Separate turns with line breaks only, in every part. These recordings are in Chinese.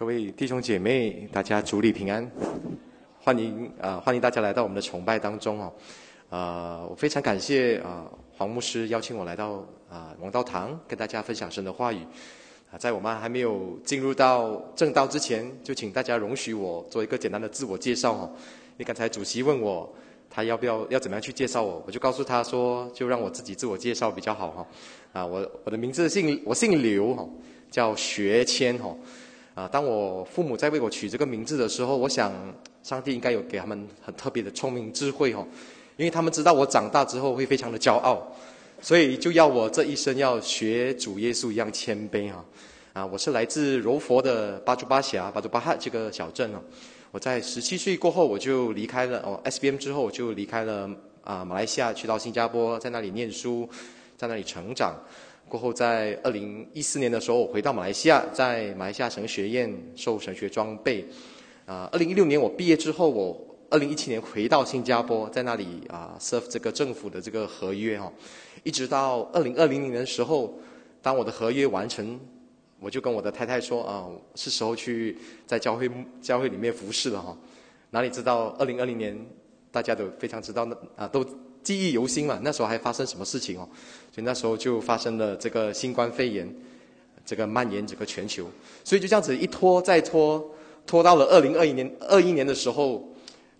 各位弟兄姐妹，大家主里平安，欢迎啊，欢迎大家来到我们的崇拜当中哦。呃，我非常感谢啊黄牧师邀请我来到啊王道堂，跟大家分享神的话语。啊，在我们还没有进入到正道之前，就请大家容许我做一个简单的自我介绍哦。因为刚才主席问我他要不要要怎么样去介绍我，我就告诉他说，就让我自己自我介绍比较好哈。啊，我我的名字姓我姓刘哈，叫学谦哈。啊，当我父母在为我取这个名字的时候，我想上帝应该有给他们很特别的聪明智慧哦，因为他们知道我长大之后会非常的骄傲。所以就要我这一生要学主耶稣一样谦卑哈，啊，我是来自柔佛的巴珠巴峡巴珠巴哈这个小镇哦。我在十七岁过后我就离开了哦，SBM 之后我就离开了啊马来西亚，去到新加坡，在那里念书，在那里成长。过后在二零一四年的时候，我回到马来西亚，在马来西亚神学院受神学装备。啊，二零一六年我毕业之后，我二零一七年回到新加坡，在那里啊 serve 这个政府的这个合约哈。一直到二零二零年的时候，当我的合约完成，我就跟我的太太说啊，是时候去在教会教会里面服侍了哈。哪里知道二零二零年，大家都非常知道那啊，都记忆犹新嘛。那时候还发生什么事情哦？所以那时候就发生了这个新冠肺炎，这个蔓延整个全球。所以就这样子一拖再拖，拖到了二零二一年二一年的时候。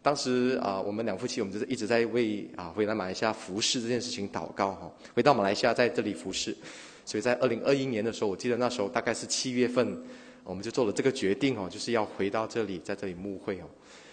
当时啊，我们两夫妻，我们就是一直在为啊回来马来西亚服侍这件事情祷告哈。回到马来西亚在这里服侍，所以在二零二一年的时候，我记得那时候大概是七月份，我们就做了这个决定哦，就是要回到这里，在这里牧会哦。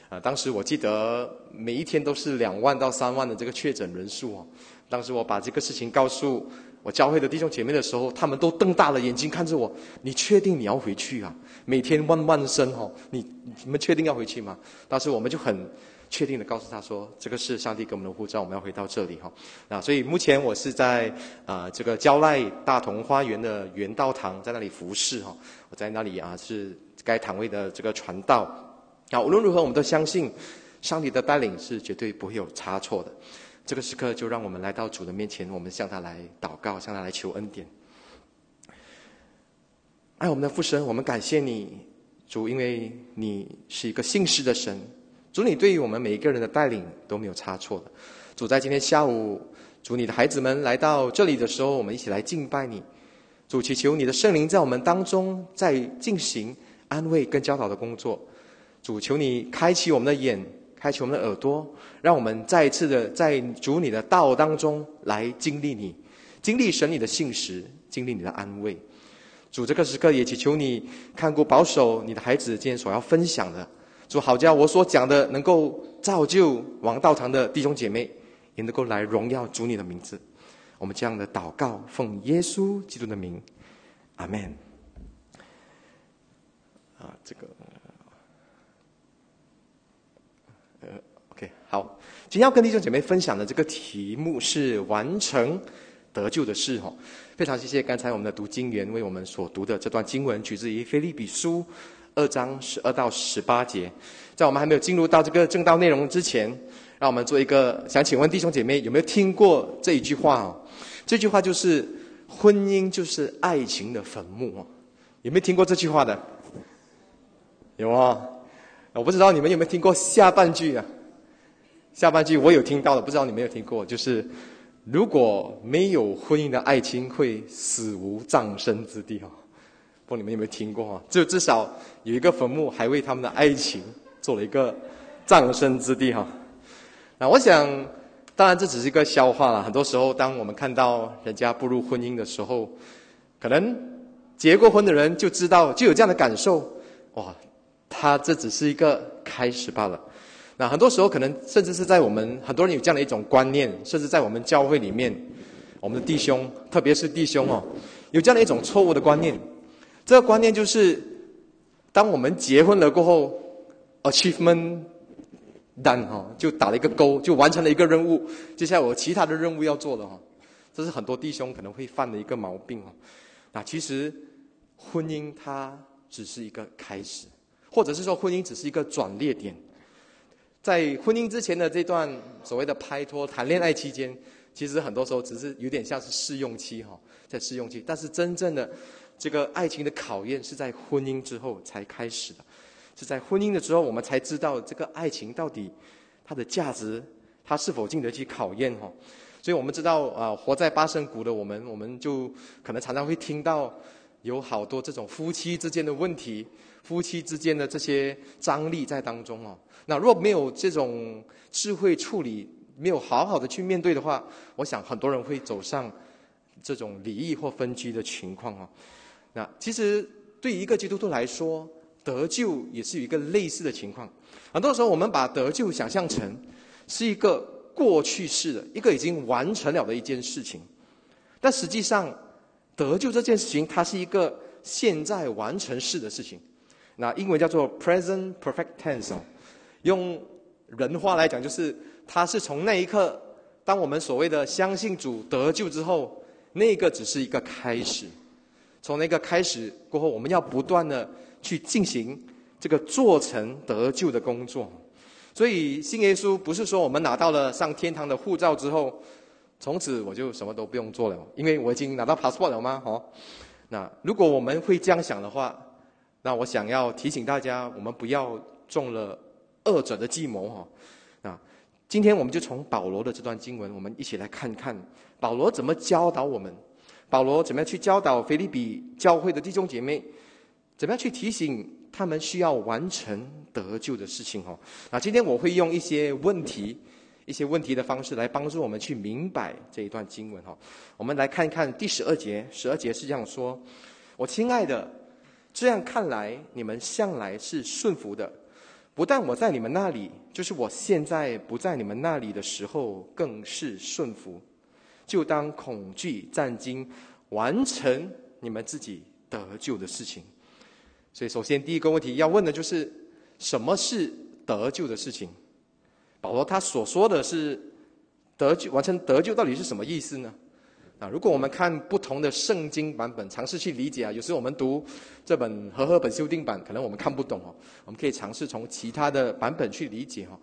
啊，当时我记得每一天都是两万到三万的这个确诊人数哦。当时我把这个事情告诉我教会的弟兄姐妹的时候，他们都瞪大了眼睛看着我。你确定你要回去啊？每天万万声哦，你你们确定要回去吗？当时我们就很确定的告诉他说，这个是上帝给我们的护照，我们要回到这里哈。那，所以目前我是在啊这个交赖大同花园的元道堂，在那里服侍哈。我在那里啊是该堂位的这个传道。啊，无论如何，我们都相信上帝的带领是绝对不会有差错的。这个时刻，就让我们来到主的面前，我们向他来祷告，向他来求恩典。爱我们的父神，我们感谢你，主，因为你是一个信实的神。主，你对于我们每一个人的带领都没有差错的。主，在今天下午，主，你的孩子们来到这里的时候，我们一起来敬拜你。主，祈求你的圣灵在我们当中在进行安慰跟教导的工作。主，求你开启我们的眼。开启我们的耳朵，让我们再一次的在主你的道当中来经历你，经历神你的信实，经历你的安慰。主这个时刻也祈求你看顾保守你的孩子今天所要分享的。主好叫我所讲的能够造就王道堂的弟兄姐妹，也能够来荣耀主你的名字。我们这样的祷告，奉耶稣基督的名，阿门。啊，这个。呃 OK，好，今天要跟弟兄姐妹分享的这个题目是完成得救的事哦。非常谢谢刚才我们的读经员为我们所读的这段经文，取自于菲利比书二章十二到十八节。在我们还没有进入到这个正道内容之前，让我们做一个想请问弟兄姐妹有没有听过这一句话哦？这句话就是婚姻就是爱情的坟墓哦。有没有听过这句话的？有啊，我不知道你们有没有听过下半句啊？下半句我有听到的，不知道你没有听过，就是如果没有婚姻的爱情，会死无葬身之地哈。不，你们有没有听过哈？就至少有一个坟墓，还为他们的爱情做了一个葬身之地哈。那我想，当然这只是一个笑话了。很多时候，当我们看到人家步入婚姻的时候，可能结过婚的人就知道，就有这样的感受。哇，他这只是一个开始罢了。那很多时候，可能甚至是在我们很多人有这样的一种观念，甚至在我们教会里面，我们的弟兄，特别是弟兄哦，有这样的一种错误的观念。这个观念就是，当我们结婚了过后，achievement done 哈，就打了一个勾，就完成了一个任务。接下来我其他的任务要做了哈，这是很多弟兄可能会犯的一个毛病哦。那其实婚姻它只是一个开始，或者是说婚姻只是一个转捩点。在婚姻之前的这段所谓的拍拖谈恋爱期间，其实很多时候只是有点像是试用期哈，在试用期。但是真正的这个爱情的考验是在婚姻之后才开始的，是在婚姻的时候我们才知道这个爱情到底它的价值，它是否经得起考验哈。所以我们知道啊，活在八圣谷的我们，我们就可能常常会听到有好多这种夫妻之间的问题，夫妻之间的这些张力在当中哦。那若没有这种智慧处理，没有好好的去面对的话，我想很多人会走上这种离异或分居的情况哦。那其实对于一个基督徒来说，得救也是有一个类似的情况。很多时候我们把得救想象成是一个。过去式的一个已经完成了的一件事情，但实际上得救这件事情，它是一个现在完成式的事情。那英文叫做 present perfect tense，用人话来讲，就是它是从那一刻，当我们所谓的相信主得救之后，那个只是一个开始。从那个开始过后，我们要不断的去进行这个做成得救的工作。所以信耶稣不是说我们拿到了上天堂的护照之后，从此我就什么都不用做了，因为我已经拿到 passport 了吗？哦，那如果我们会这样想的话，那我想要提醒大家，我们不要中了恶者的计谋哈。那今天我们就从保罗的这段经文，我们一起来看看保罗怎么教导我们，保罗怎么样去教导腓利比教会的弟兄姐妹，怎么样去提醒。他们需要完成得救的事情哦。那今天我会用一些问题、一些问题的方式来帮助我们去明白这一段经文哈。我们来看一看第十二节，十二节是这样说：“我亲爱的，这样看来，你们向来是顺服的。不但我在你们那里，就是我现在不在你们那里的时候，更是顺服。就当恐惧战惊，完成你们自己得救的事情。”所以，首先第一个问题要问的就是，什么是得救的事情？保罗他所说的是得救，完成得救到底是什么意思呢？啊，如果我们看不同的圣经版本，尝试去理解啊，有时候我们读这本和合本修订版，可能我们看不懂哦。我们可以尝试从其他的版本去理解哈。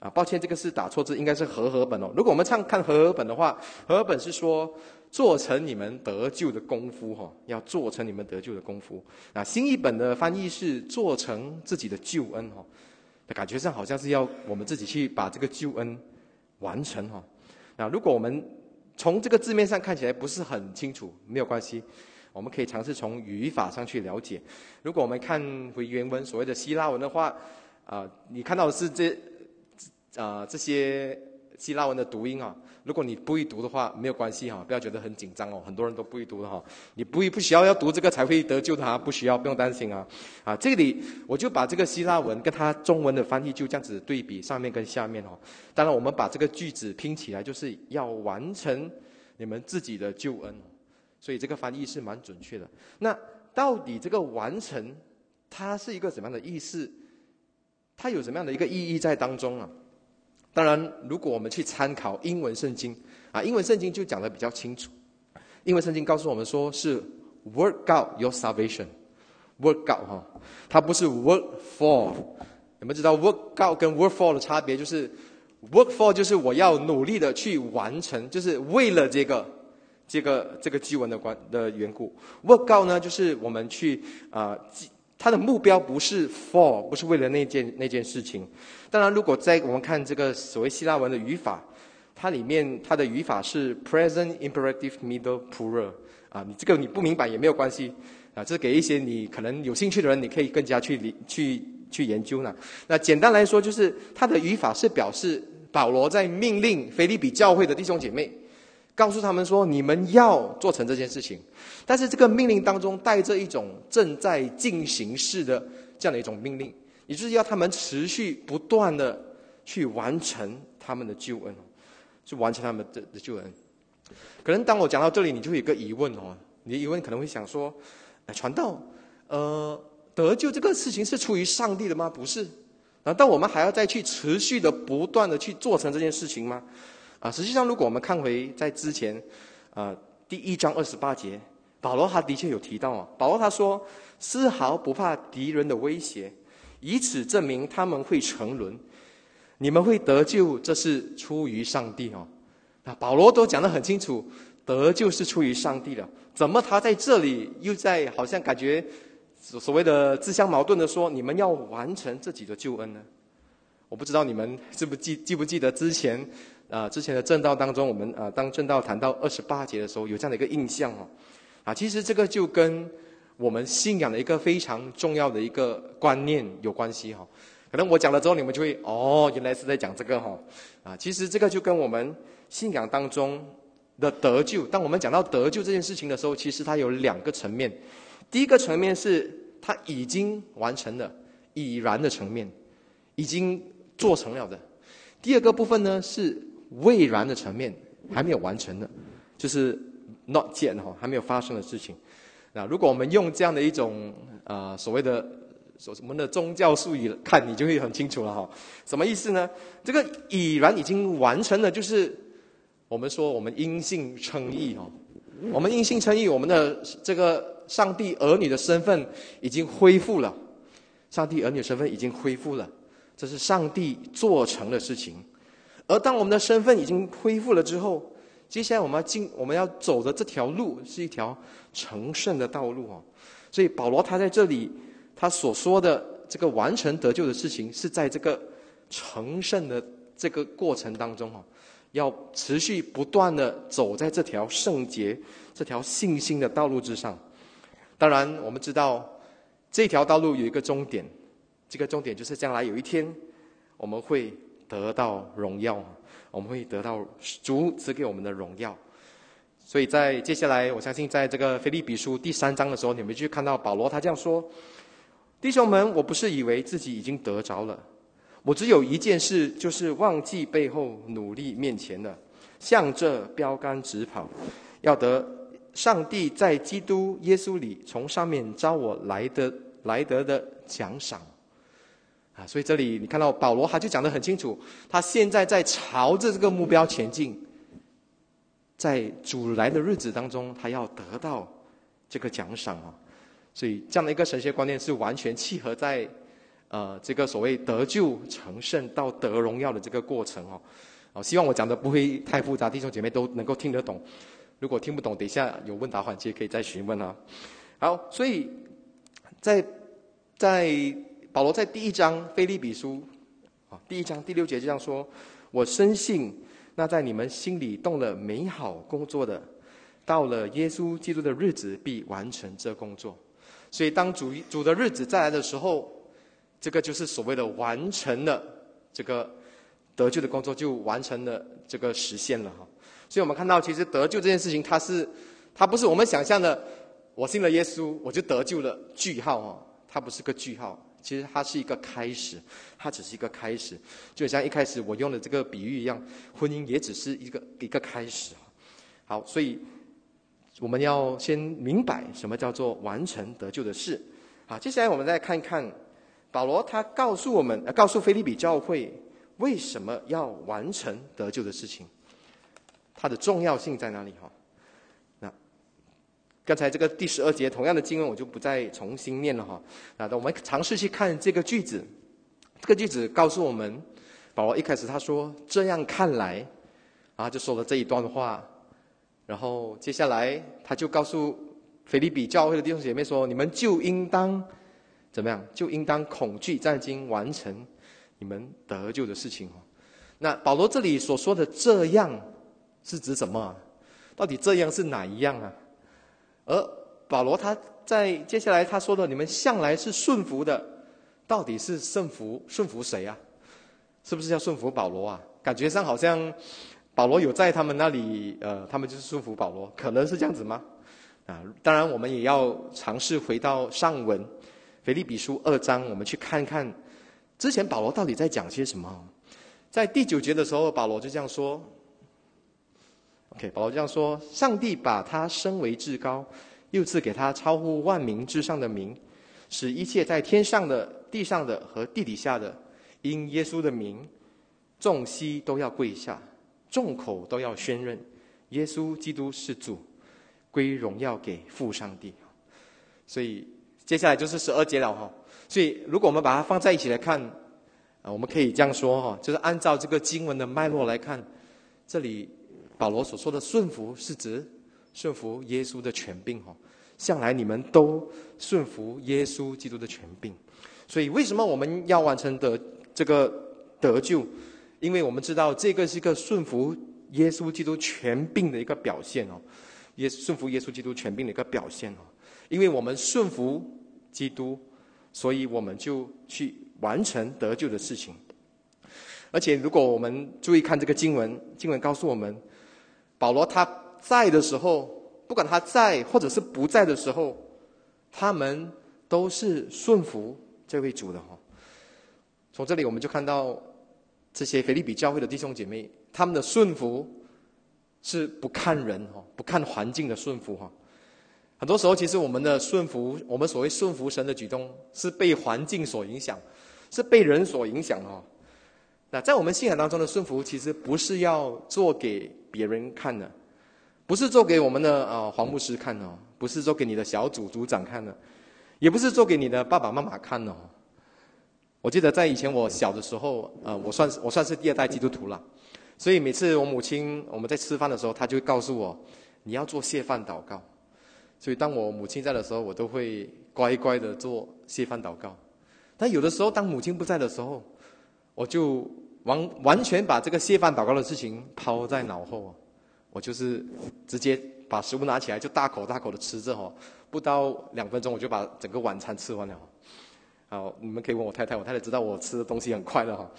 啊，抱歉，这个是打错字，应该是和合本哦。如果我们唱看和合本的话，和合本是说。做成你们得救的功夫，哈，要做成你们得救的功夫。啊，新译本的翻译是做成自己的救恩，哈，感觉上好像是要我们自己去把这个救恩完成，哈。那如果我们从这个字面上看起来不是很清楚，没有关系，我们可以尝试从语法上去了解。如果我们看回原文所谓的希腊文的话，啊，你看到的是这，啊，这些。希腊文的读音啊，如果你不会读的话，没有关系哈，不要觉得很紧张哦。很多人都不会读的哈，你不不需要要读这个才会得救的哈，不需要不用担心啊。啊，这里我就把这个希腊文跟它中文的翻译就这样子对比，上面跟下面哦。当然，我们把这个句子拼起来，就是要完成你们自己的救恩，所以这个翻译是蛮准确的。那到底这个完成，它是一个什么样的意思？它有什么样的一个意义在当中啊？当然，如果我们去参考英文圣经啊，英文圣经就讲的比较清楚。英文圣经告诉我们说是 “work out your salvation”，work out 哈，它不是 “work for”。你们知道 “work out” 跟 “work for” 的差别？就是 “work for” 就是我要努力的去完成，就是为了这个这个这个基文的关的缘故。“work out” 呢，就是我们去啊。他的目标不是 for，不是为了那件那件事情。当然，如果在我们看这个所谓希腊文的语法，它里面它的语法是 present imperative middle plural。啊，你这个你不明白也没有关系。啊，这给一些你可能有兴趣的人，你可以更加去理去去研究呢。那简单来说，就是它的语法是表示保罗在命令菲利比教会的弟兄姐妹。告诉他们说：“你们要做成这件事情，但是这个命令当中带着一种正在进行式的这样的一种命令，也就是要他们持续不断的去完成他们的救恩，去完成他们的的救恩。可能当我讲到这里，你就会有个疑问哦，你的疑问可能会想说：，传道，呃，得救这个事情是出于上帝的吗？不是，难道我们还要再去持续的不断的去做成这件事情吗？”啊，实际上，如果我们看回在之前，啊，第一章二十八节，保罗他的确有提到啊，保罗他说，丝毫不怕敌人的威胁，以此证明他们会沉沦，你们会得救，这是出于上帝哦。那，保罗都讲得很清楚，得救是出于上帝的。怎么他在这里又在好像感觉所谓的自相矛盾的说，你们要完成自己的救恩呢？我不知道你们记不记记不记得之前啊之前的正道当中，我们啊当正道谈到二十八节的时候，有这样的一个印象哦。啊，其实这个就跟我们信仰的一个非常重要的一个观念有关系哈。可能我讲了之后，你们就会哦，原来是在讲这个哈。啊，其实这个就跟我们信仰当中的得救，当我们讲到得救这件事情的时候，其实它有两个层面。第一个层面是它已经完成了已然的层面，已经做成了的。第二个部分呢是未然的层面，还没有完成的，就是 not yet 哈，还没有发生的事情。那如果我们用这样的一种啊所谓的。所什么的宗教术语，看你就会很清楚了哈。什么意思呢？这个已然已经完成了，就是我们说我们因信称义哦。我们因信称义，我们的这个上帝儿女的身份已经恢复了。上帝儿女身份已经恢复了，这是上帝做成的事情。而当我们的身份已经恢复了之后，接下来我们要进我们要走的这条路是一条成圣的道路哦。所以保罗他在这里。他所说的这个完成得救的事情，是在这个成圣的这个过程当中哦，要持续不断的走在这条圣洁、这条信心的道路之上。当然，我们知道这条道路有一个终点，这个终点就是将来有一天我们会得到荣耀，我们会得到主赐给我们的荣耀。所以在接下来，我相信在这个腓立比书第三章的时候，你们就看到保罗他这样说。弟兄们，我不是以为自己已经得着了，我只有一件事，就是忘记背后努力面前的，向着标杆直跑，要得上帝在基督耶稣里从上面招我来的来得的奖赏。啊，所以这里你看到保罗他就讲得很清楚，他现在在朝着这个目标前进，在主来的日子当中，他要得到这个奖赏啊。所以这样的一个神学观念是完全契合在，呃，这个所谓得救成圣到得荣耀的这个过程哦。哦，希望我讲的不会太复杂，弟兄姐妹都能够听得懂。如果听不懂，等一下有问答环节可以再询问啊。好，所以在在保罗在第一章菲利比书啊第一章第六节这样说：我深信那在你们心里动了美好工作的，到了耶稣基督的日子必完成这工作。所以，当主主的日子再来的时候，这个就是所谓的完成了这个得救的工作，就完成了这个实现了哈。所以我们看到，其实得救这件事情，它是它不是我们想象的，我信了耶稣我就得救了，句号哈，它不是个句号，其实它是一个开始，它只是一个开始，就像一开始我用的这个比喻一样，婚姻也只是一个一个开始好，所以。我们要先明白什么叫做完成得救的事。好，接下来我们再看看保罗他告诉我们，告诉菲利比教会为什么要完成得救的事情，它的重要性在哪里？哈，刚才这个第十二节同样的经文我就不再重新念了哈。那我们尝试去看这个句子，这个句子告诉我们，保罗一开始他说这样看来，啊，就说了这一段话。然后接下来，他就告诉菲利比教会的弟兄姐妹说：“你们就应当怎么样？就应当恐惧战经完成你们得救的事情哦。”那保罗这里所说的“这样”是指什么？到底这样是哪一样啊？而保罗他在接下来他说的：“你们向来是顺服的，到底是顺服顺服谁啊？是不是要顺服保罗啊？感觉上好像。”保罗有在他们那里，呃，他们就是顺服保罗，可能是这样子吗？啊，当然我们也要尝试回到上文，腓立比书二章，我们去看看之前保罗到底在讲些什么。在第九节的时候，保罗就这样说：“OK，保罗这样说，上帝把他升为至高，又赐给他超乎万民之上的名，使一切在天上的、地上的和地底下的，因耶稣的名，众膝都要跪下。”众口都要宣认，耶稣基督是主，归荣耀给父上帝。所以接下来就是十二节了哈。所以如果我们把它放在一起来看，啊，我们可以这样说哈，就是按照这个经文的脉络来看，这里保罗所说的顺服是指顺服耶稣的权柄哦。向来你们都顺服耶稣基督的权柄，所以为什么我们要完成的这个得救？因为我们知道这个是一个顺服耶稣基督权柄的一个表现哦，耶顺服耶稣基督权柄的一个表现哦。因为我们顺服基督，所以我们就去完成得救的事情。而且，如果我们注意看这个经文，经文告诉我们，保罗他在的时候。不管他在或者是不在的时候，他们都是顺服这位主的哈。从这里我们就看到这些菲利比教会的弟兄姐妹，他们的顺服是不看人哈，不看环境的顺服哈。很多时候，其实我们的顺服，我们所谓顺服神的举动，是被环境所影响，是被人所影响哈。那在我们信仰当中的顺服，其实不是要做给别人看的。不是做给我们的呃黄牧师看哦，不是做给你的小组组长看的，也不是做给你的爸爸妈妈看哦。我记得在以前我小的时候，呃，我算是我算是第二代基督徒了，所以每次我母亲我们在吃饭的时候，她就会告诉我，你要做谢饭祷告。所以当我母亲在的时候，我都会乖乖的做谢饭祷告。但有的时候，当母亲不在的时候，我就完完全把这个谢饭祷告的事情抛在脑后。我就是直接把食物拿起来，就大口大口的吃着哈，不到两分钟我就把整个晚餐吃完了。好，你们可以问我太太，我太太知道我吃的东西很快乐哈。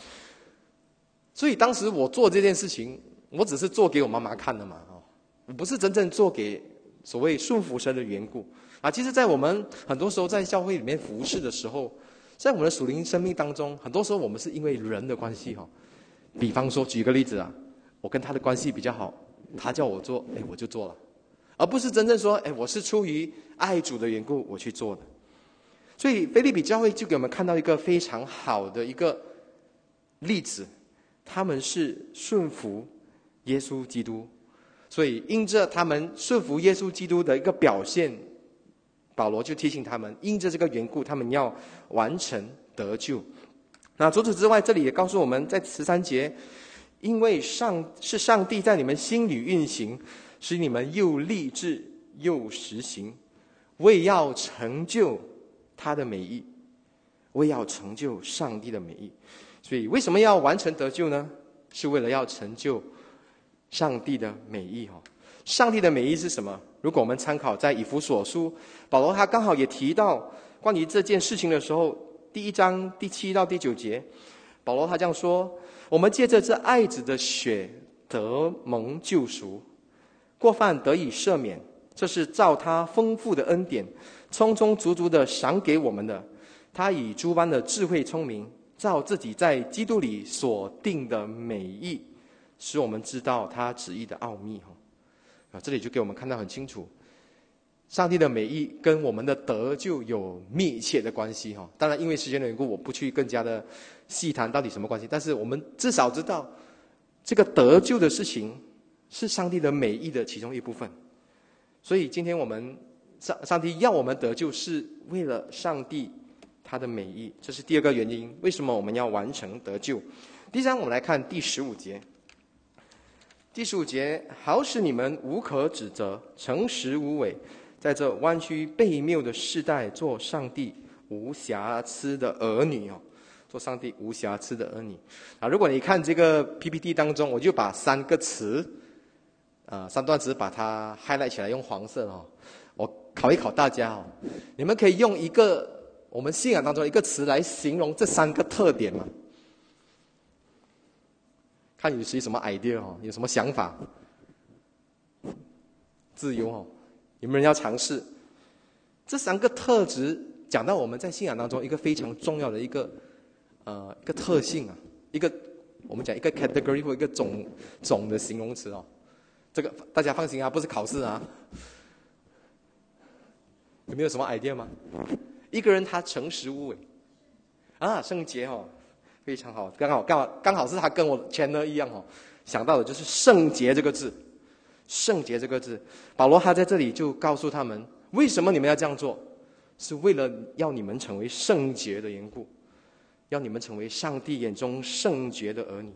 所以当时我做这件事情，我只是做给我妈妈看的嘛，哦，我不是真正做给所谓顺服神的缘故啊。其实，在我们很多时候在教会里面服侍的时候，在我们的属灵生命当中，很多时候我们是因为人的关系哈。比方说，举个例子啊，我跟他的关系比较好。他叫我做，哎，我就做了，而不是真正说，哎，我是出于爱主的缘故我去做的。所以，菲利比教会就给我们看到一个非常好的一个例子，他们是顺服耶稣基督，所以因着他们顺服耶稣基督的一个表现，保罗就提醒他们，因着这个缘故，他们要完成得救。那除此之外，这里也告诉我们在十三节。因为上是上帝在你们心里运行，使你们又立志又实行，为要成就他的美意，为要成就上帝的美意。所以为什么要完成得救呢？是为了要成就上帝的美意哈。上帝的美意是什么？如果我们参考在以弗所书，保罗他刚好也提到关于这件事情的时候，第一章第七到第九节，保罗他这样说。我们借着这爱子的血得蒙救赎，过犯得以赦免，这是照他丰富的恩典，充充足足的赏给我们的。他以诸般的智慧聪明，照自己在基督里所定的美意，使我们知道他旨意的奥秘。这里就给我们看到很清楚，上帝的美意跟我们的得救有密切的关系。哈，当然因为时间的缘故，我不去更加的。细谈到底什么关系？但是我们至少知道，这个得救的事情是上帝的美意的其中一部分。所以今天我们上上帝要我们得救，是为了上帝他的美意。这是第二个原因，为什么我们要完成得救？第三，我们来看第十五节。第十五节，好使你们无可指责，诚实无伪，在这弯曲背谬的世代，做上帝无瑕疵的儿女哦。做上帝无瑕疵的儿女啊！如果你看这个 PPT 当中，我就把三个词，啊，三段词把它 highlight 起来，用黄色哦。我考一考大家哦，你们可以用一个我们信仰当中一个词来形容这三个特点吗？看有谁什么 idea 哦，有什么想法？自由哦，有没有人要尝试？这三个特质讲到我们在信仰当中一个非常重要的一个。呃，一个特性啊，一个我们讲一个 category 或一个总总的形容词哦。这个大家放心啊，不是考试啊。有没有什么 idea 吗？一个人他诚实无伪啊，圣洁哦，非常好，刚好刚好刚好是他跟我前呢一样哦，想到的就是圣洁这个字，圣洁这个字，保罗他在这里就告诉他们，为什么你们要这样做，是为了要你们成为圣洁的缘故。要你们成为上帝眼中圣洁的儿女，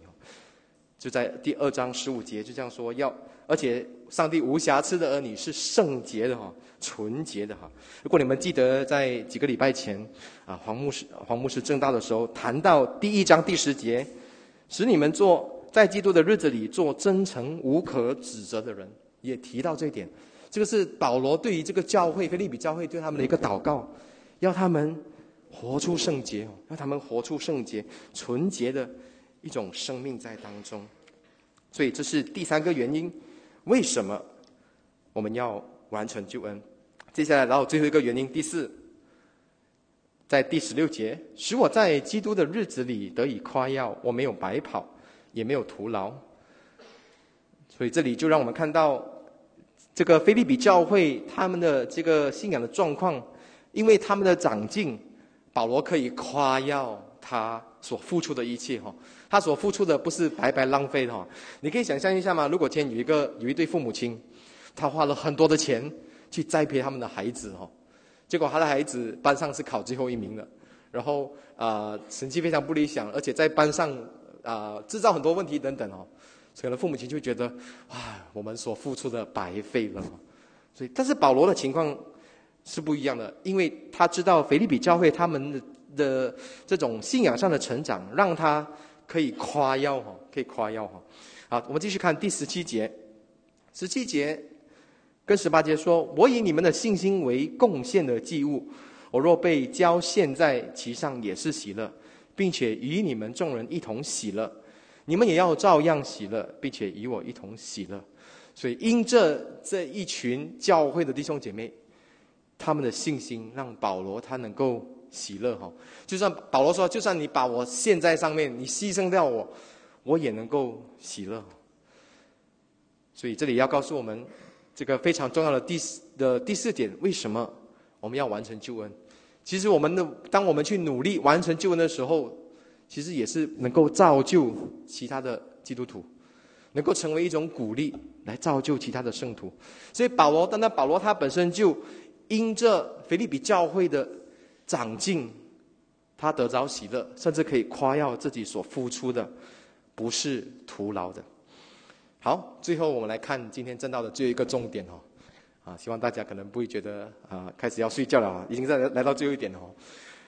就在第二章十五节就这样说：要而且上帝无瑕疵的儿女是圣洁的哈，纯洁的哈。如果你们记得在几个礼拜前啊，黄牧师黄牧师正道的时候谈到第一章第十节，使你们做在基督的日子里做真诚无可指责的人，也提到这一点。这个是保罗对于这个教会菲利比教会对他们的一个祷告，要他们活出圣洁，让他们活出圣洁、纯洁的。一种生命在当中，所以这是第三个原因，为什么我们要完成救恩？接下来，然后最后一个原因，第四，在第十六节，使我在基督的日子里得以夸耀，我没有白跑，也没有徒劳。所以这里就让我们看到，这个菲利比教会他们的这个信仰的状况，因为他们的长进，保罗可以夸耀他所付出的一切，哈。他所付出的不是白白浪费的哈，你可以想象一下吗？如果今天有一个有一对父母亲，他花了很多的钱去栽培他们的孩子哈，结果他的孩子班上是考最后一名的，然后啊成绩非常不理想，而且在班上啊制造很多问题等等哦，可能父母亲就觉得哇，我们所付出的白费了，所以但是保罗的情况是不一样的，因为他知道腓利比教会他们的的这种信仰上的成长，让他。可以夸耀哈，可以夸耀哈。好，我们继续看第十七节。十七节跟十八节说：“我以你们的信心为贡献的祭物，我若被交献在其上，也是喜乐，并且与你们众人一同喜乐。你们也要照样喜乐，并且与我一同喜乐。所以，因这这一群教会的弟兄姐妹，他们的信心让保罗他能够。”喜乐哈，就算保罗说，就算你把我陷在上面，你牺牲掉我，我也能够喜乐。所以这里要告诉我们，这个非常重要的第四的第四点，为什么我们要完成救恩？其实我们的，当我们去努力完成救恩的时候，其实也是能够造就其他的基督徒，能够成为一种鼓励，来造就其他的圣徒。所以保罗，单单保罗他本身就因着腓利比教会的。长进，他得着喜乐，甚至可以夸耀自己所付出的不是徒劳的。好，最后我们来看今天正道的最后一个重点哦，啊，希望大家可能不会觉得啊，开始要睡觉了啊，已经在来到最后一点哦。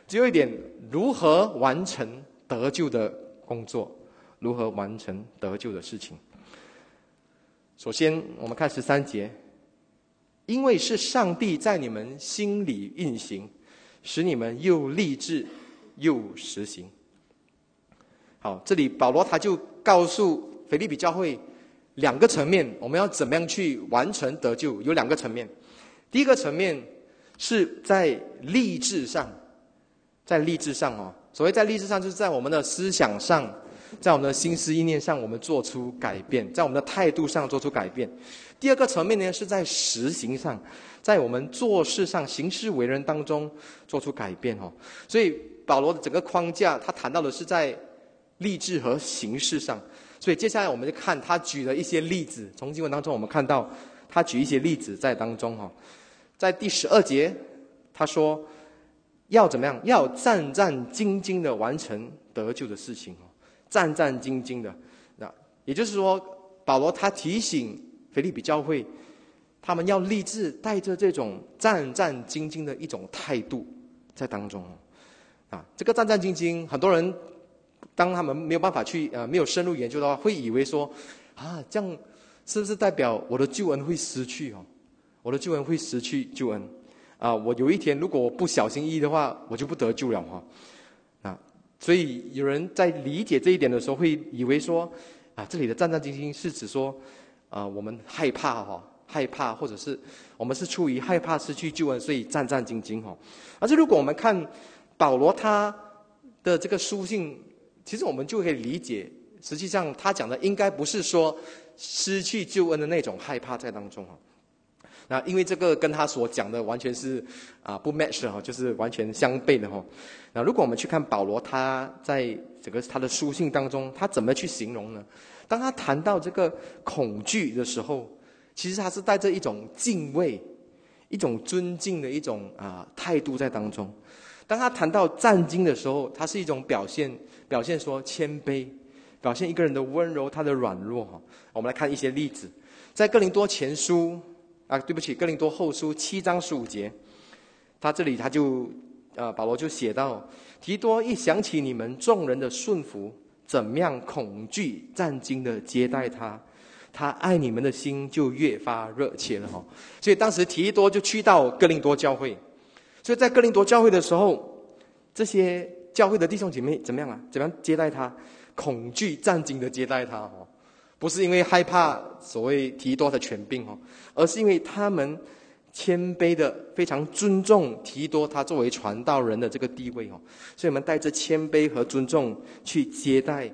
最后一点，如何完成得救的工作？如何完成得救的事情？首先，我们看十三节，因为是上帝在你们心里运行。使你们又立志又实行。好，这里保罗他就告诉腓利比教会两个层面，我们要怎么样去完成得救？有两个层面。第一个层面是在立志上，在立志上哦，所谓在立志上，就是在我们的思想上，在我们的心思意念上，我们做出改变，在我们的态度上做出改变。第二个层面呢，是在实行上。在我们做事上、行事为人当中做出改变哦，所以保罗的整个框架，他谈到的是在立志和形式上。所以接下来我们就看他举了一些例子，从经文当中我们看到他举一些例子在当中哈。在第十二节，他说要怎么样？要战战兢兢的完成得救的事情哦，战战兢兢的。那也就是说，保罗他提醒腓利比教会。他们要立志带着这种战战兢兢的一种态度在当中，啊，这个战战兢兢，很多人当他们没有办法去呃没有深入研究的话，会以为说，啊，这样是不是代表我的救恩会失去哦？我的救恩会失去救恩啊？我有一天如果我不小心翼翼的话，我就不得救了哈？啊，所以有人在理解这一点的时候，会以为说，啊，这里的战战兢兢是指说，啊，我们害怕哈？害怕，或者是我们是出于害怕失去救恩，所以战战兢兢哈。而且如果我们看保罗他的这个书信，其实我们就可以理解，实际上他讲的应该不是说失去救恩的那种害怕在当中哈。那因为这个跟他所讲的完全是啊不 match 哈，就是完全相悖的哈。那如果我们去看保罗他在整个他的书信当中，他怎么去形容呢？当他谈到这个恐惧的时候。其实他是带着一种敬畏、一种尊敬的一种啊态度在当中。当他谈到战经的时候，他是一种表现，表现说谦卑，表现一个人的温柔，他的软弱哈。我们来看一些例子，在哥林多前书啊，对不起，哥林多后书七章十五节，他这里他就呃保罗就写到，提多一想起你们众人的顺服，怎么样恐惧战惊的接待他，他爱你们的心就越发热切了哈。所以当时提多就去到哥林多教会，所以在哥林多教会的时候，这些教会的弟兄姐妹怎么样啊？怎么样接待他？恐惧战惊的接待他哦，不是因为害怕所谓提多的权柄哦，而是因为他们谦卑的非常尊重提多他作为传道人的这个地位哦，所以我们带着谦卑和尊重去接待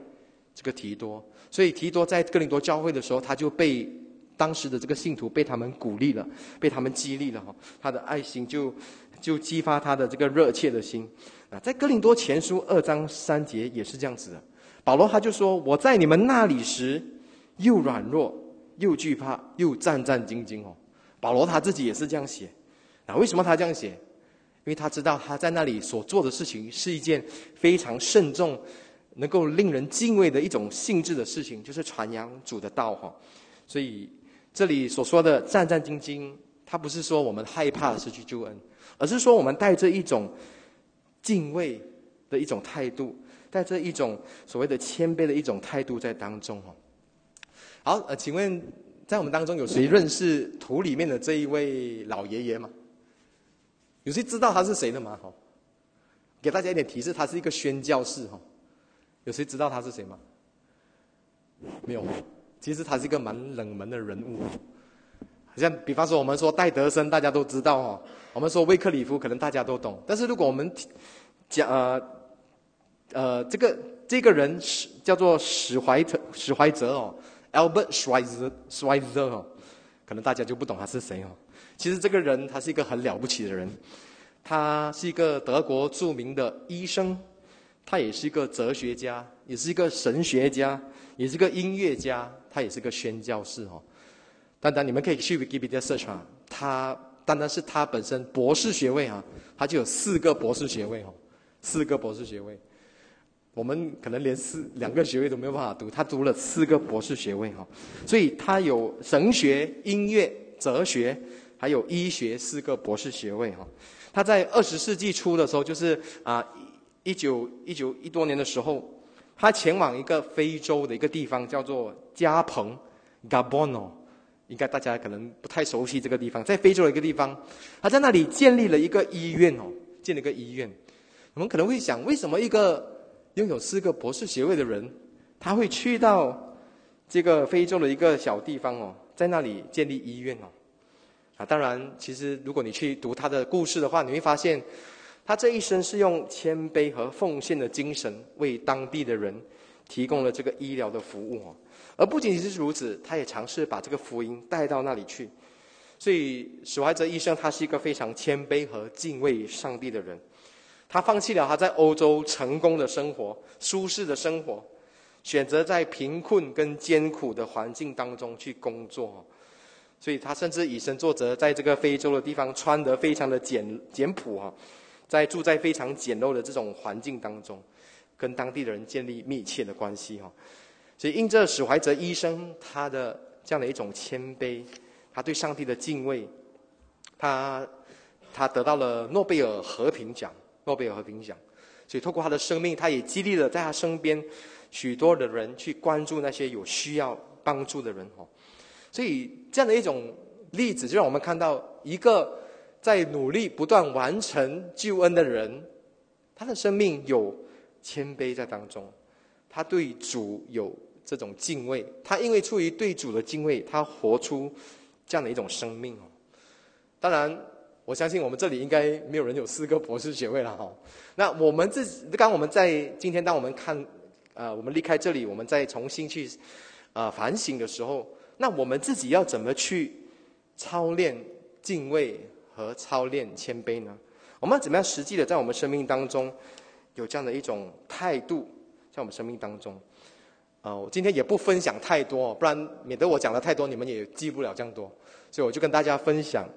这个提多，所以提多在哥林多教会的时候，他就被当时的这个信徒被他们鼓励了，被他们激励了哈，他的爱心就就激发他的这个热切的心啊，在哥林多前书二章三节也是这样子的。保罗他就说：“我在你们那里时，又软弱，又惧怕，又战战兢兢。”哦，保罗他自己也是这样写。那为什么他这样写？因为他知道他在那里所做的事情是一件非常慎重、能够令人敬畏的一种性质的事情，就是传扬主的道。哈，所以这里所说的战战兢兢，他不是说我们害怕失去救恩，而是说我们带着一种敬畏的一种态度。带着一种所谓的谦卑的一种态度在当中哦。好，呃，请问在我们当中有谁认识图里面的这一位老爷爷吗？有谁知道他是谁的吗？哈，给大家一点提示，他是一个宣教士哈。有谁知道他是谁吗？没有，其实他是一个蛮冷门的人物。好像比方说，我们说戴德生，大家都知道哦。我们说威克里夫，可能大家都懂。但是如果我们讲呃。呃，这个这个人是叫做史怀特史怀哲哦，Albert Schweizer Schweitzer 哦，可能大家就不懂他是谁哦。其实这个人他是一个很了不起的人，他是一个德国著名的医生，他也是一个哲学家，也是一个神学家，也是一个音乐家，他也是个宣教士哦。单单你们可以去 Wikipedia search 啊，他单单是他本身博士学位啊，他就有四个博士学位哦，四个博士学位。我们可能连四两个学位都没有办法读，他读了四个博士学位哈，所以他有神学、音乐、哲学，还有医学四个博士学位哈。他在二十世纪初的时候，就是啊一九一九一多年的时候，他前往一个非洲的一个地方叫做加蓬 （Gabon），应该大家可能不太熟悉这个地方，在非洲的一个地方，他在那里建立了一个医院哦，建了一个医院。我们可能会想，为什么一个拥有四个博士学位的人，他会去到这个非洲的一个小地方哦，在那里建立医院哦。啊，当然，其实如果你去读他的故事的话，你会发现，他这一生是用谦卑和奉献的精神为当地的人提供了这个医疗的服务哦。而不仅仅是如此，他也尝试把这个福音带到那里去。所以，史怀哲医生他是一个非常谦卑和敬畏上帝的人。他放弃了他在欧洲成功的生活、舒适的生活，选择在贫困跟艰苦的环境当中去工作，所以他甚至以身作则，在这个非洲的地方穿得非常的简简朴哈，在住在非常简陋的这种环境当中，跟当地的人建立密切的关系哈。所以因着史怀哲医生他的这样的一种谦卑，他对上帝的敬畏，他他得到了诺贝尔和平奖。诺贝尔和平奖，所以透过他的生命，他也激励了在他身边许多的人去关注那些有需要帮助的人哦。所以这样的一种例子，就让我们看到一个在努力不断完成救恩的人，他的生命有谦卑在当中，他对主有这种敬畏，他因为出于对主的敬畏，他活出这样的一种生命哦。当然。我相信我们这里应该没有人有四个博士学位了哈。那我们自己，刚我们在今天当我们看，呃，我们离开这里，我们再重新去，呃，反省的时候，那我们自己要怎么去操练敬畏和操练谦卑呢？我们要怎么样实际的在我们生命当中有这样的一种态度，在我们生命当中？呃，我今天也不分享太多，不然免得我讲的太多，你们也记不了这样多，所以我就跟大家分享。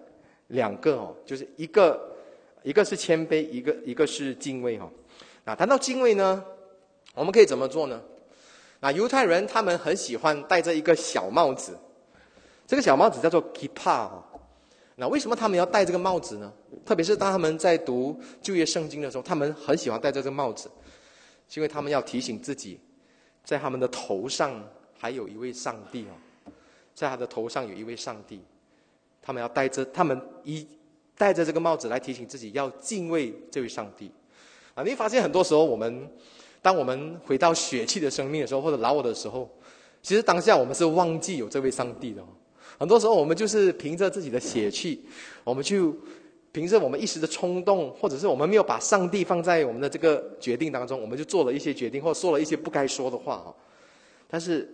两个哦，就是一个，一个是谦卑，一个一个是敬畏哈。那，谈到敬畏呢，我们可以怎么做呢？那犹太人他们很喜欢戴着一个小帽子，这个小帽子叫做 kippah。那为什么他们要戴这个帽子呢？特别是当他们在读旧约圣经的时候，他们很喜欢戴这个帽子，是因为他们要提醒自己，在他们的头上还有一位上帝哦，在他的头上有一位上帝，他们要戴着，他们一戴着这个帽子来提醒自己要敬畏这位上帝。啊，你会发现很多时候我们。当我们回到血气的生命的时候，或者老我的时候，其实当下我们是忘记有这位上帝的。很多时候我们就是凭着自己的血气，我们就凭着我们一时的冲动，或者是我们没有把上帝放在我们的这个决定当中，我们就做了一些决定，或说了一些不该说的话哈。但是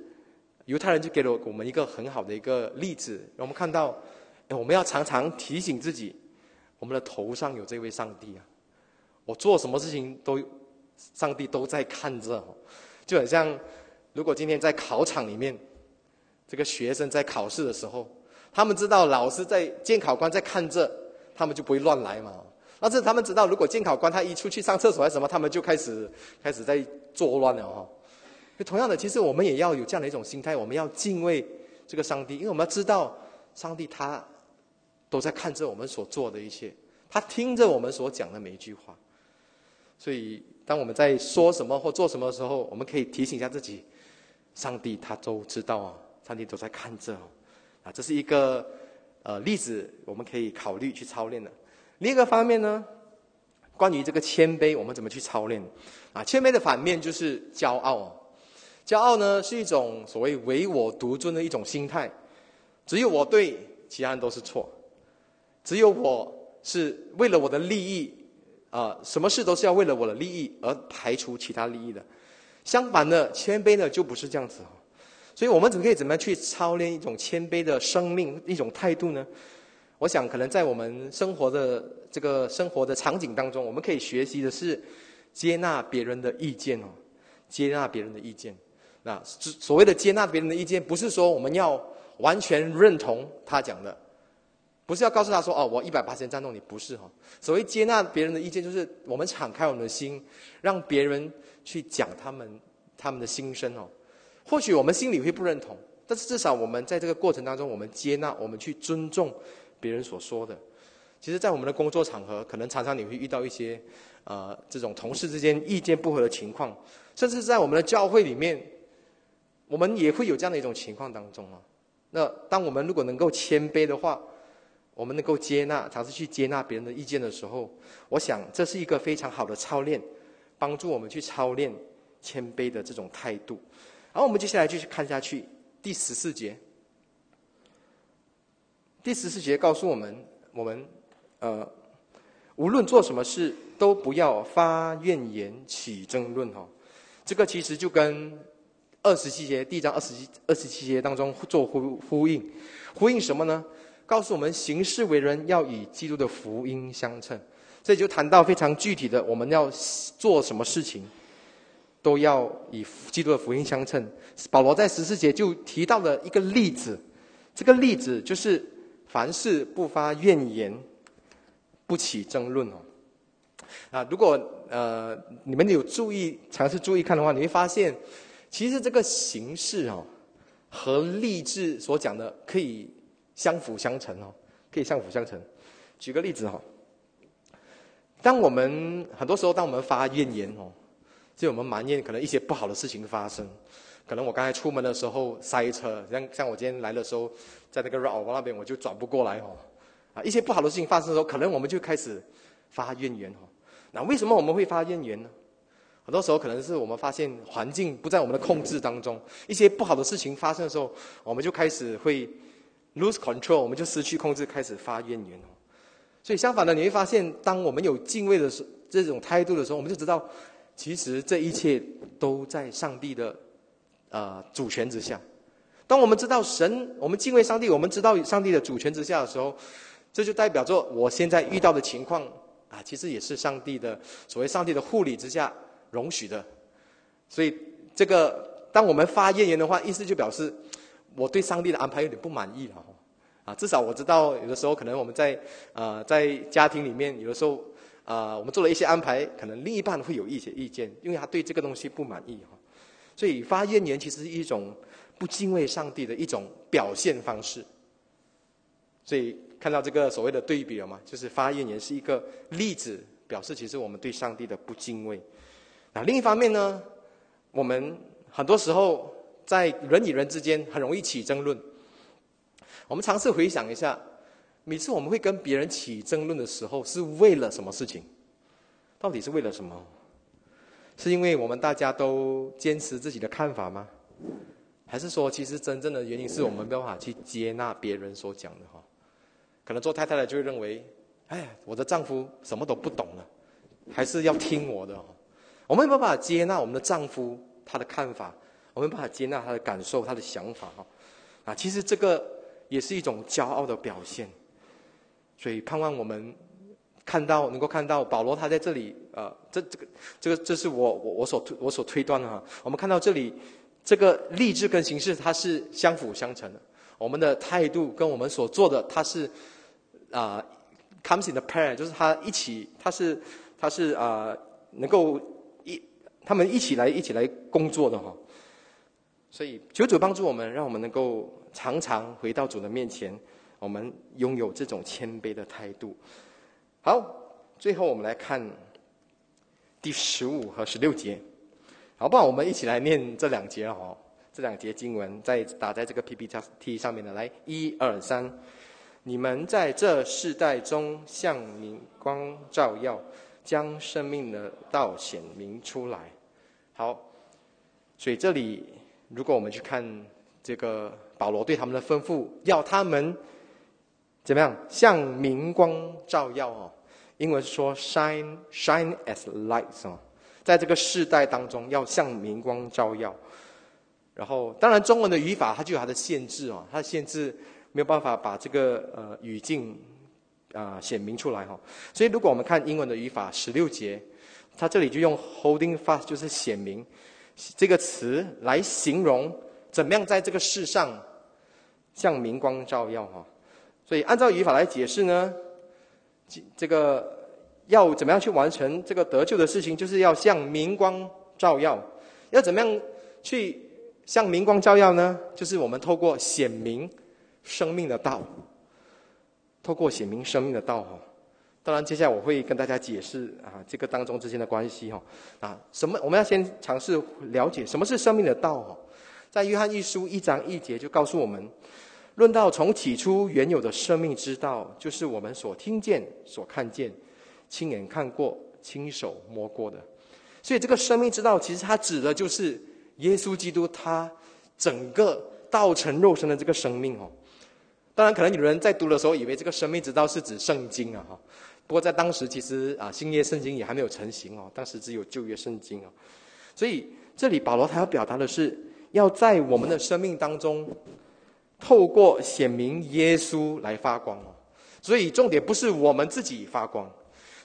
犹太人就给了我们一个很好的一个例子，让我们看到，我们要常常提醒自己，我们的头上有这位上帝啊，我做什么事情都。上帝都在看着，就很像，如果今天在考场里面，这个学生在考试的时候，他们知道老师在监考官在看着，他们就不会乱来嘛。但是他们知道，如果监考官他一出去上厕所还是什么，他们就开始开始在作乱了哈。同样的，其实我们也要有这样的一种心态，我们要敬畏这个上帝，因为我们要知道，上帝他都在看着我们所做的一切，他听着我们所讲的每一句话，所以。当我们在说什么或做什么的时候，我们可以提醒一下自己：上帝他都知道啊，上帝都在看着啊。这是一个呃例子，我们可以考虑去操练的。另一个方面呢，关于这个谦卑，我们怎么去操练？啊，谦卑的反面就是骄傲。骄傲呢是一种所谓唯我独尊的一种心态，只有我对，其他人都是错；只有我是为了我的利益。啊，什么事都是要为了我的利益而排除其他利益的。相反的，谦卑呢就不是这样子。所以我们怎么可以怎么样去操练一种谦卑的生命一种态度呢？我想，可能在我们生活的这个生活的场景当中，我们可以学习的是接纳别人的意见哦，接纳别人的意见。那所谓的接纳别人的意见，不是说我们要完全认同他讲的。不是要告诉他说哦，我一百八千赞同你，不是哈。所谓接纳别人的意见，就是我们敞开我们的心，让别人去讲他们他们的心声哦。或许我们心里会不认同，但是至少我们在这个过程当中，我们接纳，我们去尊重别人所说的。其实，在我们的工作场合，可能常常你会遇到一些呃这种同事之间意见不合的情况，甚至在我们的教会里面，我们也会有这样的一种情况当中啊。那当我们如果能够谦卑的话，我们能够接纳，尝试去接纳别人的意见的时候，我想这是一个非常好的操练，帮助我们去操练谦卑的这种态度。然后我们接下来继续看下去，第十四节。第十四节告诉我们，我们呃，无论做什么事，都不要发怨言、起争论。哈，这个其实就跟二十七节第一章二十七二十七节当中做呼呼应，呼应什么呢？告诉我们行事为人要以基督的福音相称，这就谈到非常具体的，我们要做什么事情，都要以基督的福音相称。保罗在十四节就提到了一个例子，这个例子就是凡事不发怨言，不起争论哦。啊，如果呃你们有注意尝试注意看的话，你会发现，其实这个形式哦和励志所讲的可以。相辅相成哦，可以相辅相成。举个例子哈，当我们很多时候，当我们发怨言哦，就我们埋怨可能一些不好的事情发生，可能我刚才出门的时候塞车，像像我今天来的时候，在那个绕那边我就转不过来哦，啊，一些不好的事情发生的时候，可能我们就开始发怨言哦。那为什么我们会发怨言呢？很多时候可能是我们发现环境不在我们的控制当中，一些不好的事情发生的时候，我们就开始会。lose control，我们就失去控制，开始发怨言哦。所以相反的，你会发现，当我们有敬畏的时这种态度的时候，我们就知道，其实这一切都在上帝的呃主权之下。当我们知道神，我们敬畏上帝，我们知道上帝的主权之下的时候，这就代表着我现在遇到的情况啊，其实也是上帝的所谓上帝的护理之下容许的。所以这个，当我们发怨言的话，意思就表示。我对上帝的安排有点不满意了，啊，至少我知道有的时候可能我们在呃在家庭里面有的时候啊我们做了一些安排，可能另一半会有一些意见，因为他对这个东西不满意哈。所以发怨言其实是一种不敬畏上帝的一种表现方式。所以看到这个所谓的对比了吗？就是发怨言是一个例子，表示其实我们对上帝的不敬畏。那另一方面呢，我们很多时候在人与人之间很容易起争论。我们尝试回想一下，每次我们会跟别人起争论的时候，是为了什么事情？到底是为了什么？是因为我们大家都坚持自己的看法吗？还是说，其实真正的原因是我们没办法去接纳别人所讲的哈？可能做太太的就会认为，哎，我的丈夫什么都不懂了，还是要听我的。我们没办法接纳我们的丈夫他的看法，我们没办法接纳他的感受、他的想法哈。啊，其实这个也是一种骄傲的表现。所以盼望我们。看到能够看到保罗他在这里，呃，这这个这个这是我我我所推我所推断的哈。我们看到这里，这个励志跟形式它是相辅相成的。我们的态度跟我们所做的，它是啊，comes in the pair，就是他一起，他是他是啊，能够一他们一起来一起来工作的哈。所以求主帮助我们，让我们能够常常回到主的面前，我们拥有这种谦卑的态度。好，最后我们来看第十五和十六节，好不好？我们一起来念这两节哦，这两节经文在打在这个 PPT 上面的，来，一二三，你们在这世代中向明光照耀，将生命的道显明出来。好，所以这里如果我们去看这个保罗对他们的吩咐，要他们怎么样向明光照耀哦。英文说 “shine shine as light，在这个世代当中，要向明光照耀。然后，当然中文的语法它就有它的限制哦，它的限制没有办法把这个呃语境啊显明出来哈。所以，如果我们看英文的语法十六节，它这里就用 “holding fast” 就是显明这个词来形容怎么样在这个世上向明光照耀哈。所以，按照语法来解释呢？这个要怎么样去完成这个得救的事情？就是要向明光照耀。要怎么样去向明光照耀呢？就是我们透过显明生命的道，透过显明生命的道哈。当然，接下来我会跟大家解释啊，这个当中之间的关系哈。啊，什么？我们要先尝试了解什么是生命的道哈。在约翰一书一章一节就告诉我们。论到从起初原有的生命之道，就是我们所听见、所看见、亲眼看过、亲手摸过的。所以，这个生命之道，其实它指的就是耶稣基督他整个道成肉身的这个生命哦。当然，可能有人在读的时候，以为这个生命之道是指圣经啊哈。不过，在当时其实啊，新约圣经也还没有成型哦，当时只有旧约圣经哦。所以，这里保罗他要表达的是，要在我们的生命当中。透过显明耶稣来发光哦，所以重点不是我们自己发光，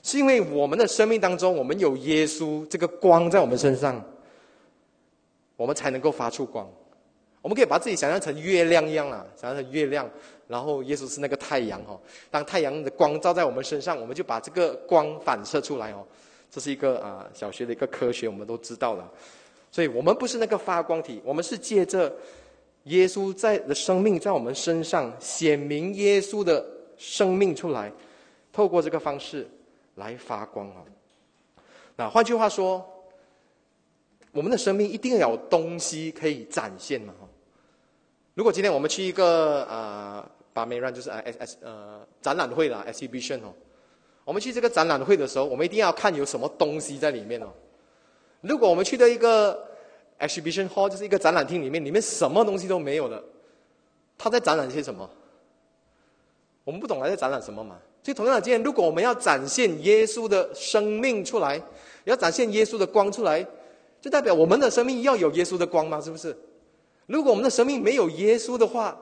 是因为我们的生命当中，我们有耶稣这个光在我们身上，我们才能够发出光。我们可以把自己想象成月亮一样啦，想象成月亮，然后耶稣是那个太阳哦。当太阳的光照在我们身上，我们就把这个光反射出来哦。这是一个啊小学的一个科学，我们都知道了。所以我们不是那个发光体，我们是借着。耶稣在的生命在我们身上显明耶稣的生命出来，透过这个方式来发光啊。那换句话说，我们的生命一定要有东西可以展现嘛？如果今天我们去一个呃，巴梅兰就是 S S 呃展览会啦，exhibition 哦，我们去这个展览会的时候，我们一定要看有什么东西在里面哦。如果我们去到一个 Exhibition hall 就是一个展览厅，里面里面什么东西都没有的。他在展览些什么？我们不懂他在展览什么嘛？所以同样的，今天如果我们要展现耶稣的生命出来，要展现耶稣的光出来，就代表我们的生命要有耶稣的光吗？是不是？如果我们的生命没有耶稣的话，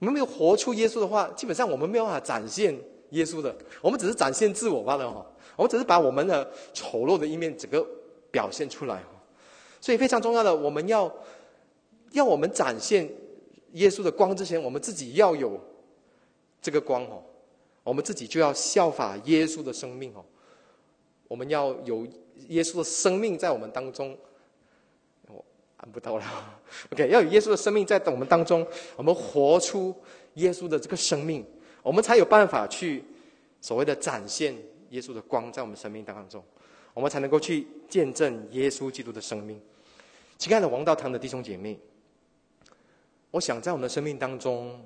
我们没有活出耶稣的话，基本上我们没有办法展现耶稣的。我们只是展现自我罢了哈。我们只是把我们的丑陋的一面整个表现出来。所以非常重要的，我们要要我们展现耶稣的光之前，我们自己要有这个光哦。我们自己就要效法耶稣的生命哦。我们要有耶稣的生命在我们当中。我按不到了。OK，要有耶稣的生命在我们当中，我们活出耶稣的这个生命，我们才有办法去所谓的展现耶稣的光在我们生命当中，我们才能够去见证耶稣基督的生命。亲爱的王道堂的弟兄姐妹，我想在我们的生命当中，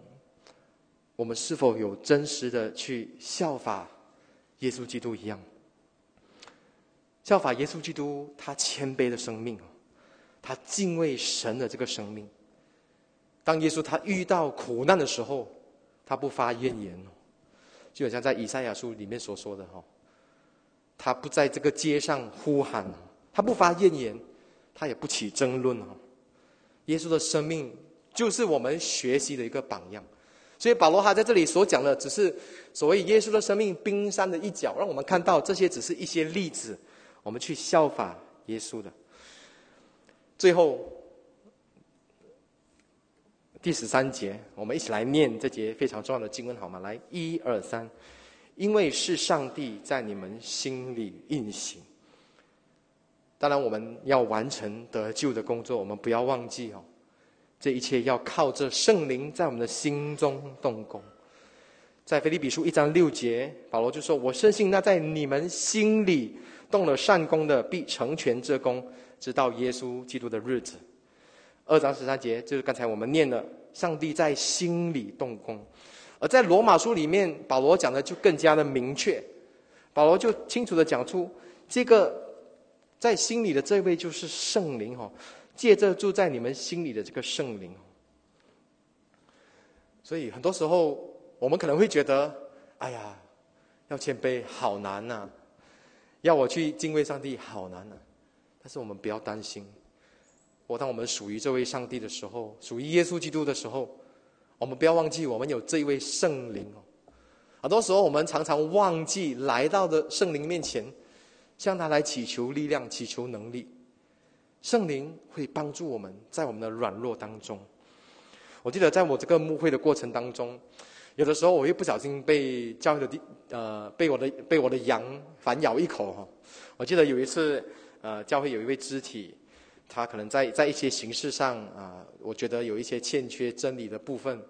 我们是否有真实的去效法耶稣基督一样？效法耶稣基督，他谦卑的生命他敬畏神的这个生命。当耶稣他遇到苦难的时候，他不发怨言哦，就好像在以赛亚书里面所说的哈，他不在这个街上呼喊，他不发怨言，他也不起争论哦。耶稣的生命就是我们学习的一个榜样。所以保罗他在这里所讲的，只是所谓耶稣的生命冰山的一角，让我们看到这些只是一些例子。我们去效法耶稣的。最后第十三节，我们一起来念这节非常重要的经文，好吗？来，一二三，因为是上帝在你们心里运行。当然，我们要完成得救的工作，我们不要忘记哦，这一切要靠着圣灵在我们的心中动工。在腓立比书一章六节，保罗就说：“我深信那在你们心里。”动了善功的，必成全这功，直到耶稣基督的日子。二章十三节就是刚才我们念的，上帝在心里动工。而在罗马书里面，保罗讲的就更加的明确，保罗就清楚的讲出，这个在心里的这位就是圣灵哦，借着住在你们心里的这个圣灵。所以很多时候，我们可能会觉得，哎呀，要谦卑好难呐。要我去敬畏上帝，好难啊！但是我们不要担心，我当我们属于这位上帝的时候，属于耶稣基督的时候，我们不要忘记，我们有这位圣灵哦。很多时候，我们常常忘记来到的圣灵面前，向他来祈求力量、祈求能力。圣灵会帮助我们在我们的软弱当中。我记得在我这个牧会的过程当中。有的时候，我又不小心被教会的呃被我的被我的羊反咬一口哈。我记得有一次，呃，教会有一位肢体，他可能在在一些形式上啊，我觉得有一些欠缺真理的部分，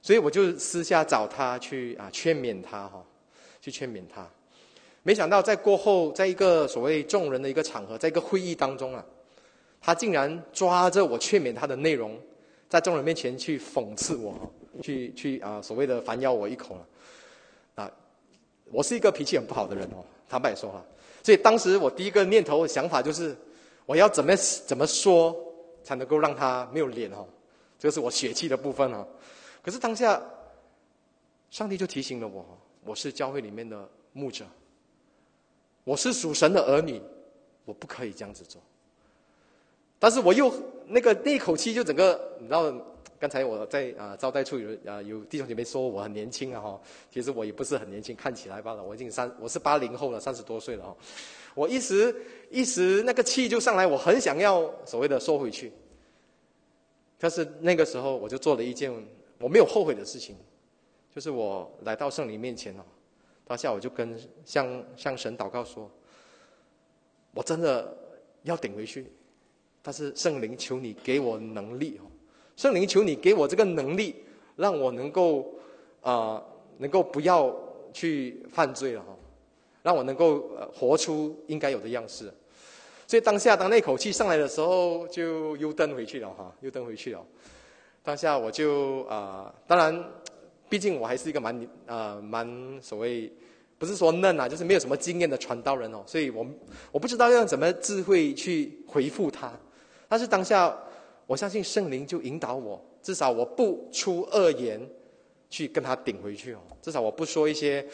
所以我就私下找他去啊劝勉他哈，去劝勉他。没想到在过后，在一个所谓众人的一个场合，在一个会议当中啊，他竟然抓着我劝勉他的内容，在众人面前去讽刺我。去去啊，所谓的反咬我一口了，啊，我是一个脾气很不好的人哦，坦白说哈，所以当时我第一个念头想法就是，我要怎么怎么说才能够让他没有脸哦，这个是我血气的部分哦。可是当下，上帝就提醒了我，我是教会里面的牧者，我是属神的儿女，我不可以这样子做。但是我又那个那口气就整个你知道。刚才我在啊招待处有啊有弟兄姐妹说我很年轻啊哈，其实我也不是很年轻，看起来罢了。我已经三我是八零后了，三十多岁了哈。我一时一时那个气就上来，我很想要所谓的收回去。但是那个时候我就做了一件我没有后悔的事情，就是我来到圣灵面前哦，当下我就跟向向神祷告说，我真的要顶回去，但是圣灵求你给我能力哦。圣灵，求你给我这个能力，让我能够啊，能够不要去犯罪了哈，让我能够活出应该有的样式。所以当下当那口气上来的时候，就又蹬回去了哈，又蹬回去了。当下我就啊，当然，毕竟我还是一个蛮呃蛮所谓，不是说嫩啊，就是没有什么经验的传道人哦，所以我我不知道要怎么智慧去回复他，但是当下。我相信圣灵就引导我，至少我不出恶言，去跟他顶回去哦。至少我不说一些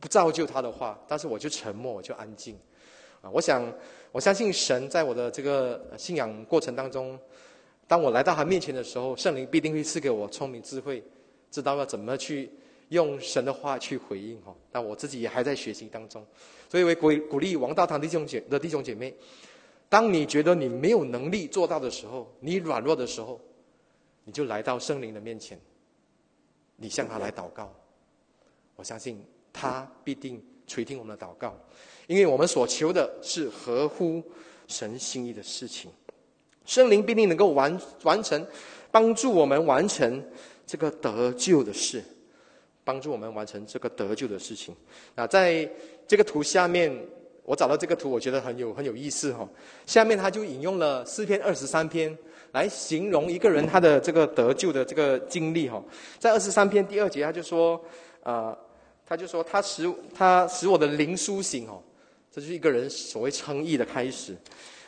不造就他的话，但是我就沉默，我就安静。啊，我想我相信神在我的这个信仰过程当中，当我来到他面前的时候，圣灵必定会赐给我聪明智慧，知道要怎么去用神的话去回应哈。那我自己也还在学习当中，所以我鼓鼓励王道堂弟兄姐的弟兄姐妹。当你觉得你没有能力做到的时候，你软弱的时候，你就来到圣灵的面前，你向他来祷告。我相信他必定垂听我们的祷告，因为我们所求的是合乎神心意的事情。圣灵必定能够完完成，帮助我们完成这个得救的事，帮助我们完成这个得救的事情。那在这个图下面，我找到这个图，我觉得很有很有意思哈。下面他就引用了诗篇二十三篇来形容一个人他的这个得救的这个经历哈。在二十三篇第二节，他就说，呃，他就说他使他使我的灵苏醒哦，这就是一个人所谓称义的开始。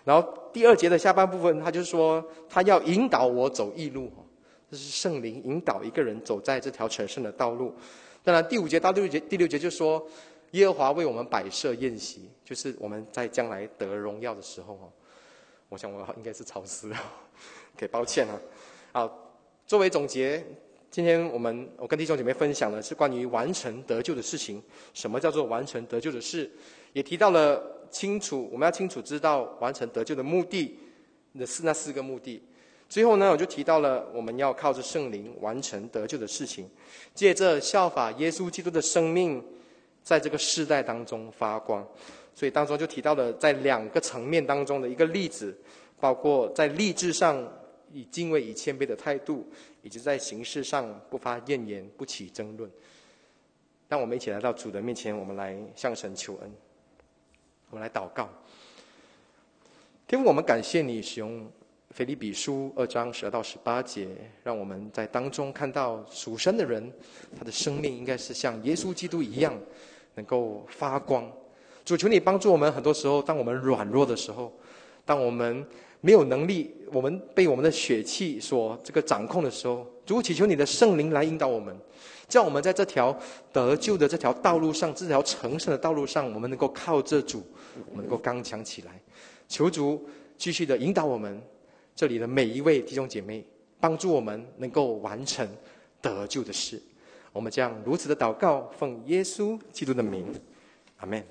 然后第二节的下半部分，他就说他要引导我走义路，这是圣灵引导一个人走在这条成圣的道路。当然第五节到第六节，第六节就说耶和华为我们摆设宴席，就是我们在将来得荣耀的时候哦。我想我应该是超时了，给抱歉啊。好，作为总结，今天我们我跟弟兄姐妹分享的是关于完成得救的事情。什么叫做完成得救的事？也提到了。清楚，我们要清楚知道完成得救的目的的是那四个目的。最后呢，我就提到了我们要靠着圣灵完成得救的事情，借着效法耶稣基督的生命，在这个世代当中发光。所以当中就提到了在两个层面当中的一个例子，包括在立志上以敬畏、以谦卑的态度，以及在形式上不发怨言、不起争论。当我们一起来到主的面前，我们来向神求恩。我们来祷告，天父，我们感谢你使用腓立比书二章十二到十八节，让我们在当中看到属神的人，他的生命应该是像耶稣基督一样，能够发光。主求你帮助我们，很多时候，当我们软弱的时候，当我们没有能力，我们被我们的血气所这个掌控的时候，主祈求你的圣灵来引导我们。叫我们在这条得救的这条道路上，这条成圣的道路上，我们能够靠着主，我们能够刚强起来。求主继续的引导我们，这里的每一位弟兄姐妹，帮助我们能够完成得救的事。我们将如此的祷告，奉耶稣基督的名，阿门。